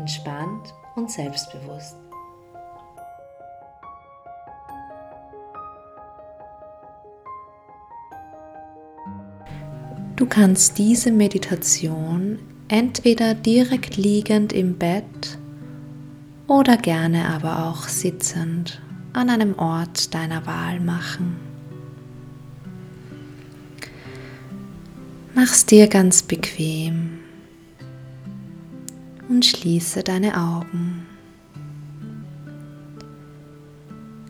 entspannt und selbstbewusst. Du kannst diese Meditation entweder direkt liegend im Bett oder gerne aber auch sitzend an einem Ort deiner Wahl machen. Mach's dir ganz bequem und schließe deine Augen.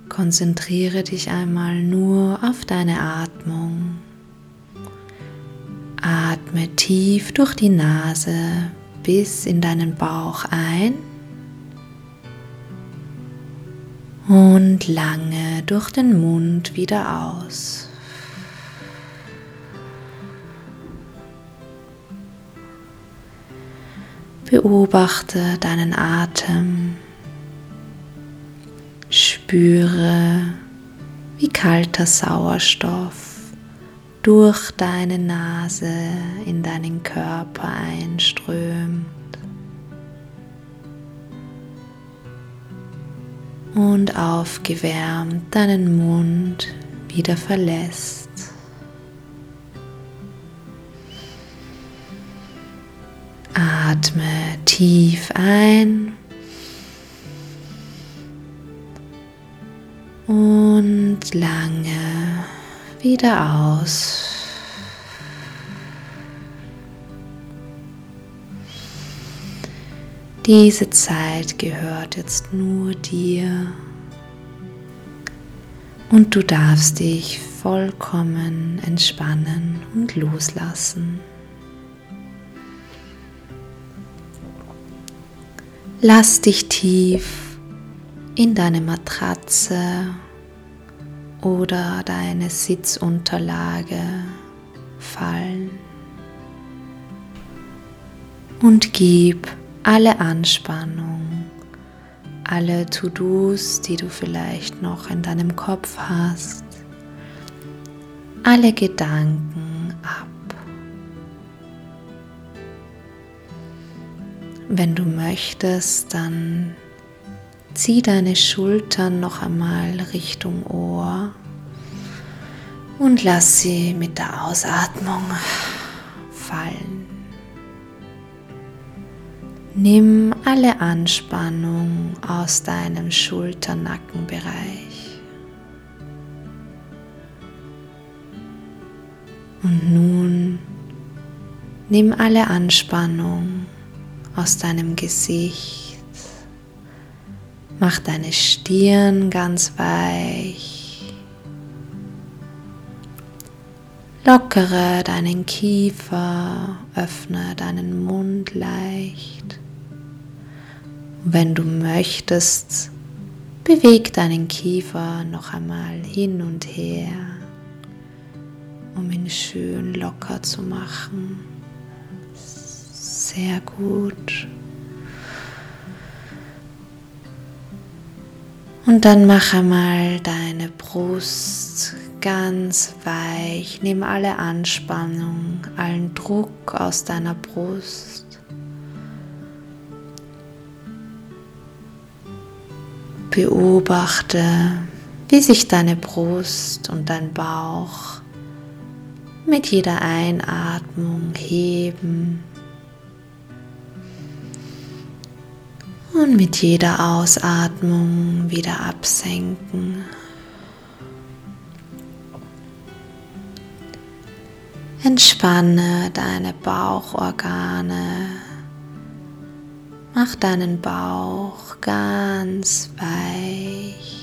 Konzentriere dich einmal nur auf deine Atmung. Atme tief durch die Nase bis in deinen Bauch ein und lange durch den Mund wieder aus. Beobachte deinen Atem. Spüre, wie kalter Sauerstoff durch deine Nase in deinen Körper einströmt. Und aufgewärmt deinen Mund wieder verlässt. Atme tief ein und lange wieder aus. Diese Zeit gehört jetzt nur dir und du darfst dich vollkommen entspannen und loslassen. Lass dich tief in deine Matratze oder deine Sitzunterlage fallen und gib alle Anspannung, alle To-Dos, die du vielleicht noch in deinem Kopf hast, alle Gedanken ab. Wenn du möchtest, dann zieh deine Schultern noch einmal Richtung Ohr und lass sie mit der Ausatmung fallen. Nimm alle Anspannung aus deinem Schulternackenbereich. Und nun nimm alle Anspannung aus deinem Gesicht. Mach deine Stirn ganz weich. Lockere deinen Kiefer, öffne deinen Mund leicht. wenn du möchtest, beweg deinen Kiefer noch einmal hin und her, um ihn schön locker zu machen. Sehr gut. Und dann mache mal deine Brust ganz weich. Nimm alle Anspannung, allen Druck aus deiner Brust. Beobachte, wie sich deine Brust und dein Bauch mit jeder Einatmung heben und mit jeder Ausatmung wieder absenken. Entspanne deine Bauchorgane. Mach deinen Bauch ganz weich.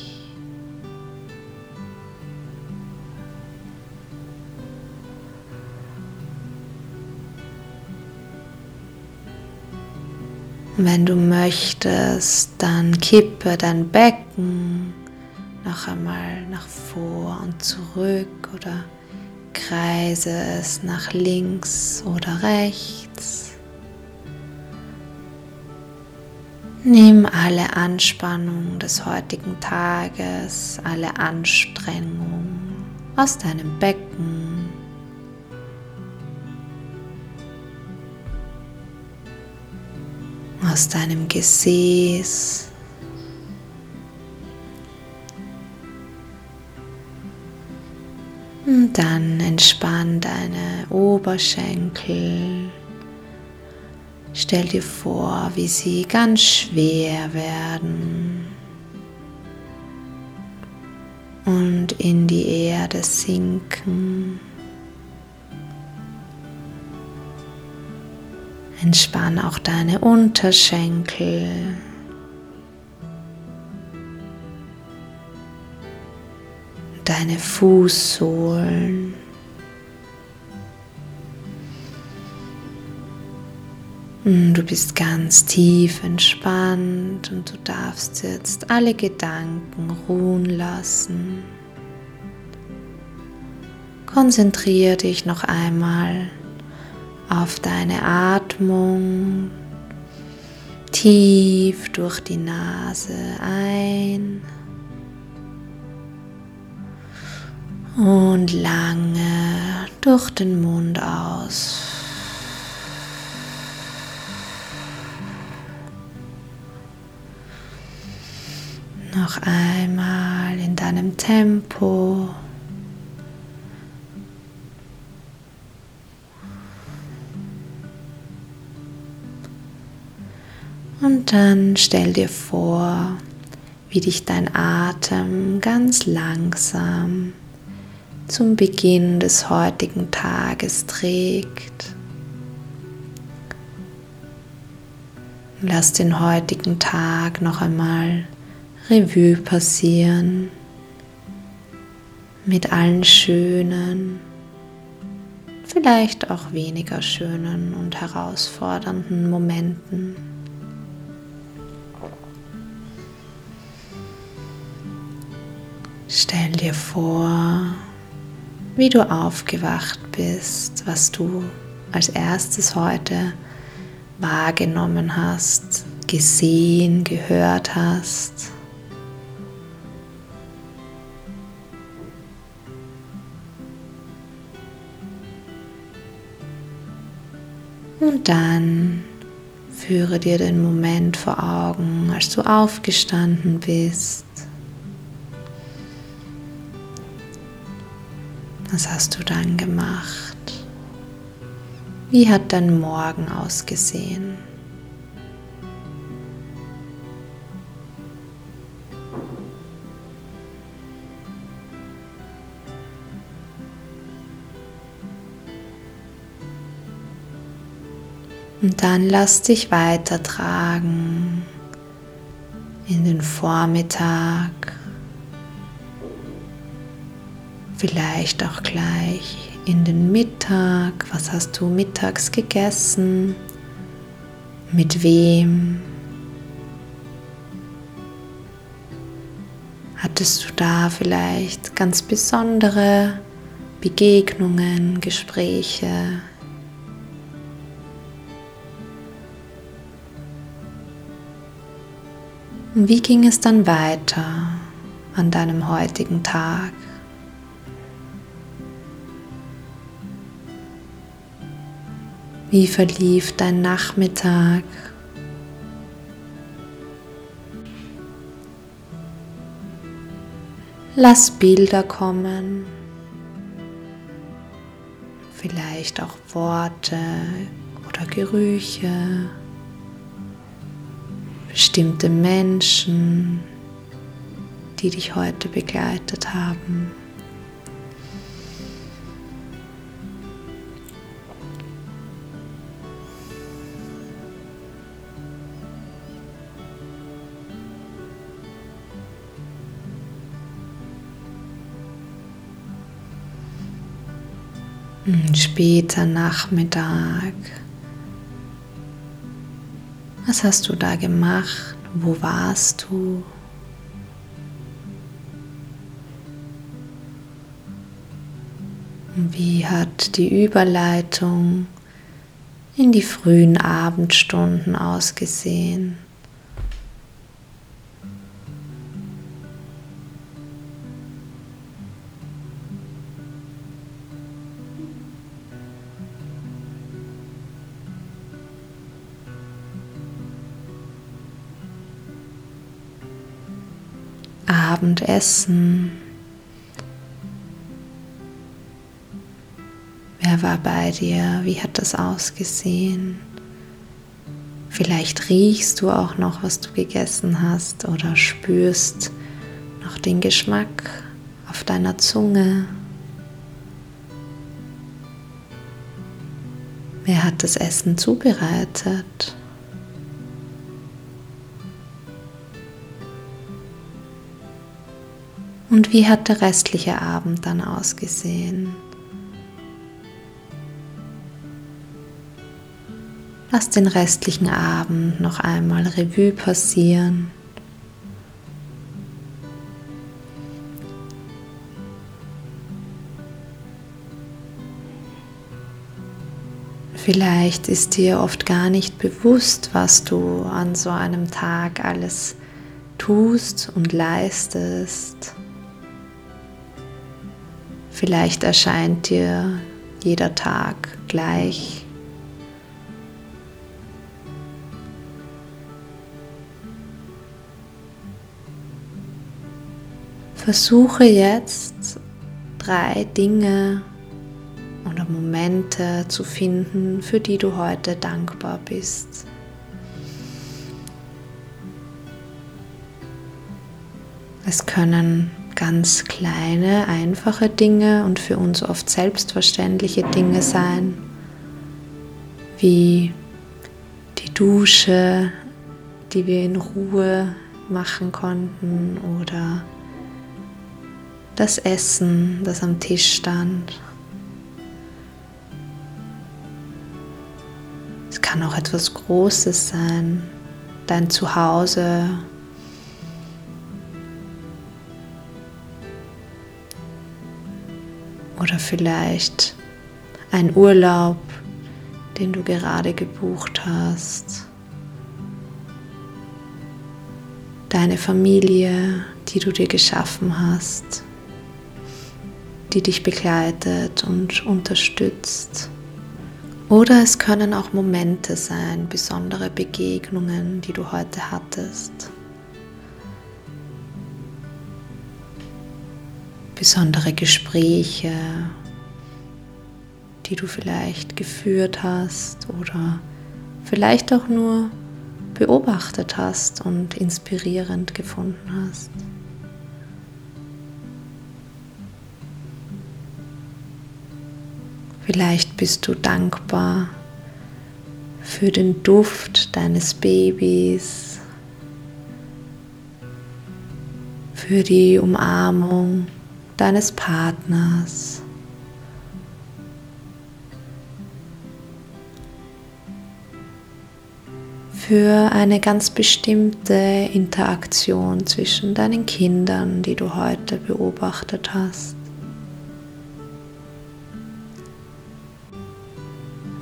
Wenn du möchtest, dann kippe dein Becken noch einmal nach vor und zurück oder kreise es nach links oder rechts. Nimm alle Anspannung des heutigen Tages, alle Anstrengung aus deinem Becken. Aus deinem Gesäß. Und dann entspann deine Oberschenkel. Stell dir vor, wie sie ganz schwer werden und in die Erde sinken. Entspann auch deine Unterschenkel. Deine Fußsohlen. Mm, du bist ganz tief entspannt und du darfst jetzt alle Gedanken ruhen lassen. Konzentriere dich noch einmal auf deine Atmung. Tief durch die Nase ein und lange durch den Mund aus. Noch einmal in deinem Tempo. Und dann stell dir vor, wie dich dein Atem ganz langsam zum Beginn des heutigen Tages trägt. Lass den heutigen Tag noch einmal Revue passieren mit allen schönen, vielleicht auch weniger schönen und herausfordernden Momenten. Stell dir vor, wie du aufgewacht bist, was du als erstes heute wahrgenommen hast, gesehen, gehört hast. Und dann führe dir den Moment vor Augen, als du aufgestanden bist. Was hast du dann gemacht? Wie hat dein Morgen ausgesehen? Und dann lass dich weitertragen in den Vormittag, vielleicht auch gleich in den Mittag. Was hast du mittags gegessen? Mit wem? Hattest du da vielleicht ganz besondere Begegnungen, Gespräche? Und wie ging es dann weiter an deinem heutigen Tag? Wie verlief dein Nachmittag? Lass Bilder kommen, vielleicht auch Worte oder Gerüche bestimmte Menschen, die dich heute begleitet haben. Später Nachmittag Was hast du da gemacht? Wo warst du? Wie hat die Überleitung in die frühen Abendstunden ausgesehen? Abendessen. Wer war bei dir? Wie hat das ausgesehen? Vielleicht riechst du auch noch, was du gegessen hast oder spürst noch den Geschmack auf deiner Zunge. Wer hat das Essen zubereitet? Und wie hat der restliche Abend dann ausgesehen? Lass den restlichen Abend noch einmal Revue passieren. Vielleicht ist dir oft gar nicht bewusst, was du an so einem Tag alles tust und leistest. Vielleicht erscheint dir jeder Tag gleich. Versuche jetzt drei Dinge oder Momente zu finden, für die du heute dankbar bist. Es können ganz kleine, einfache Dinge und für uns oft selbstverständliche Dinge sein, wie die Dusche, die wir in Ruhe machen konnten oder das Essen, das am Tisch stand. Es kann auch etwas Großes sein, dein Zuhause vielleicht ein Urlaub, den du gerade gebucht hast. Deine Familie, die du dir geschaffen hast, die dich begleitet und unterstützt. Oder es können auch Momente sein, besondere Begegnungen, die du heute hattest. Besondere Gespräche, die du vielleicht geführt hast oder vielleicht auch nur beobachtet hast und inspirierend gefunden hast. Vielleicht bist du dankbar für den Duft deines Babys, für die Umarmung deines Partners. Für eine ganz bestimmte Interaktion zwischen deinen Kindern, die du heute beobachtet hast.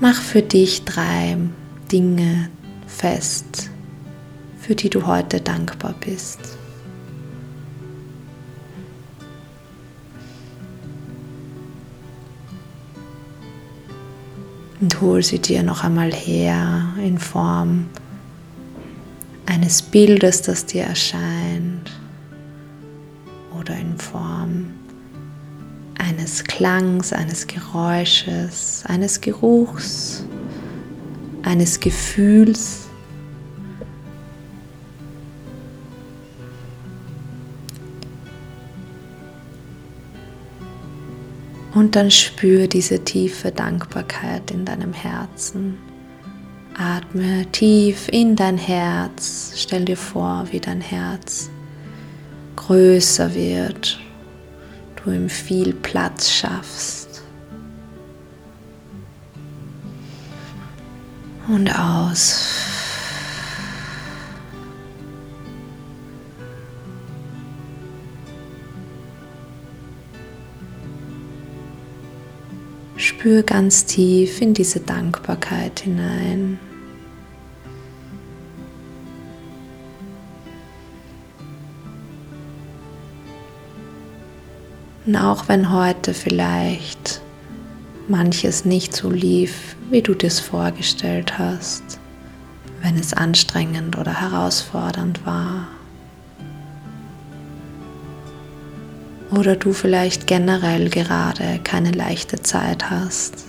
Mach für dich drei Dinge fest, für die du heute dankbar bist. Und hol sie dir noch einmal her in Form eines Bildes, das dir erscheint oder in Form eines Klangs, eines Geräusches, eines Geruchs, eines Gefühls. Und dann spür diese tiefe Dankbarkeit in deinem Herzen. Atme tief in dein Herz. Stell dir vor, wie dein Herz größer wird. Du ihm viel Platz schaffst. Und aus. Spür ganz tief in diese Dankbarkeit hinein. Und auch wenn heute vielleicht manches nicht so lief, wie du es vorgestellt hast, wenn es anstrengend oder herausfordernd war, oder du vielleicht generell gerade keine leichte Zeit hast.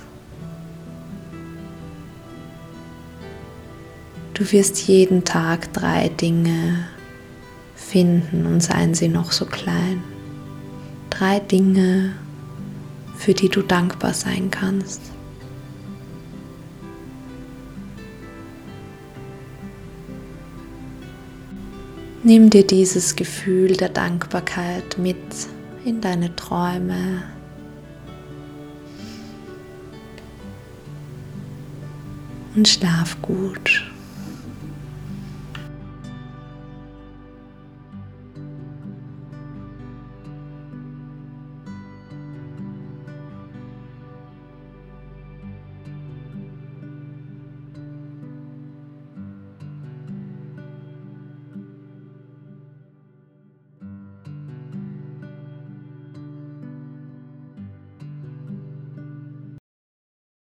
Du wirst jeden Tag drei Dinge finden und seien sie noch so klein drei Dinge, für die du dankbar sein kannst. Nimm dir dieses Gefühl der Dankbarkeit mit in deine Träume. Und schlaf gut.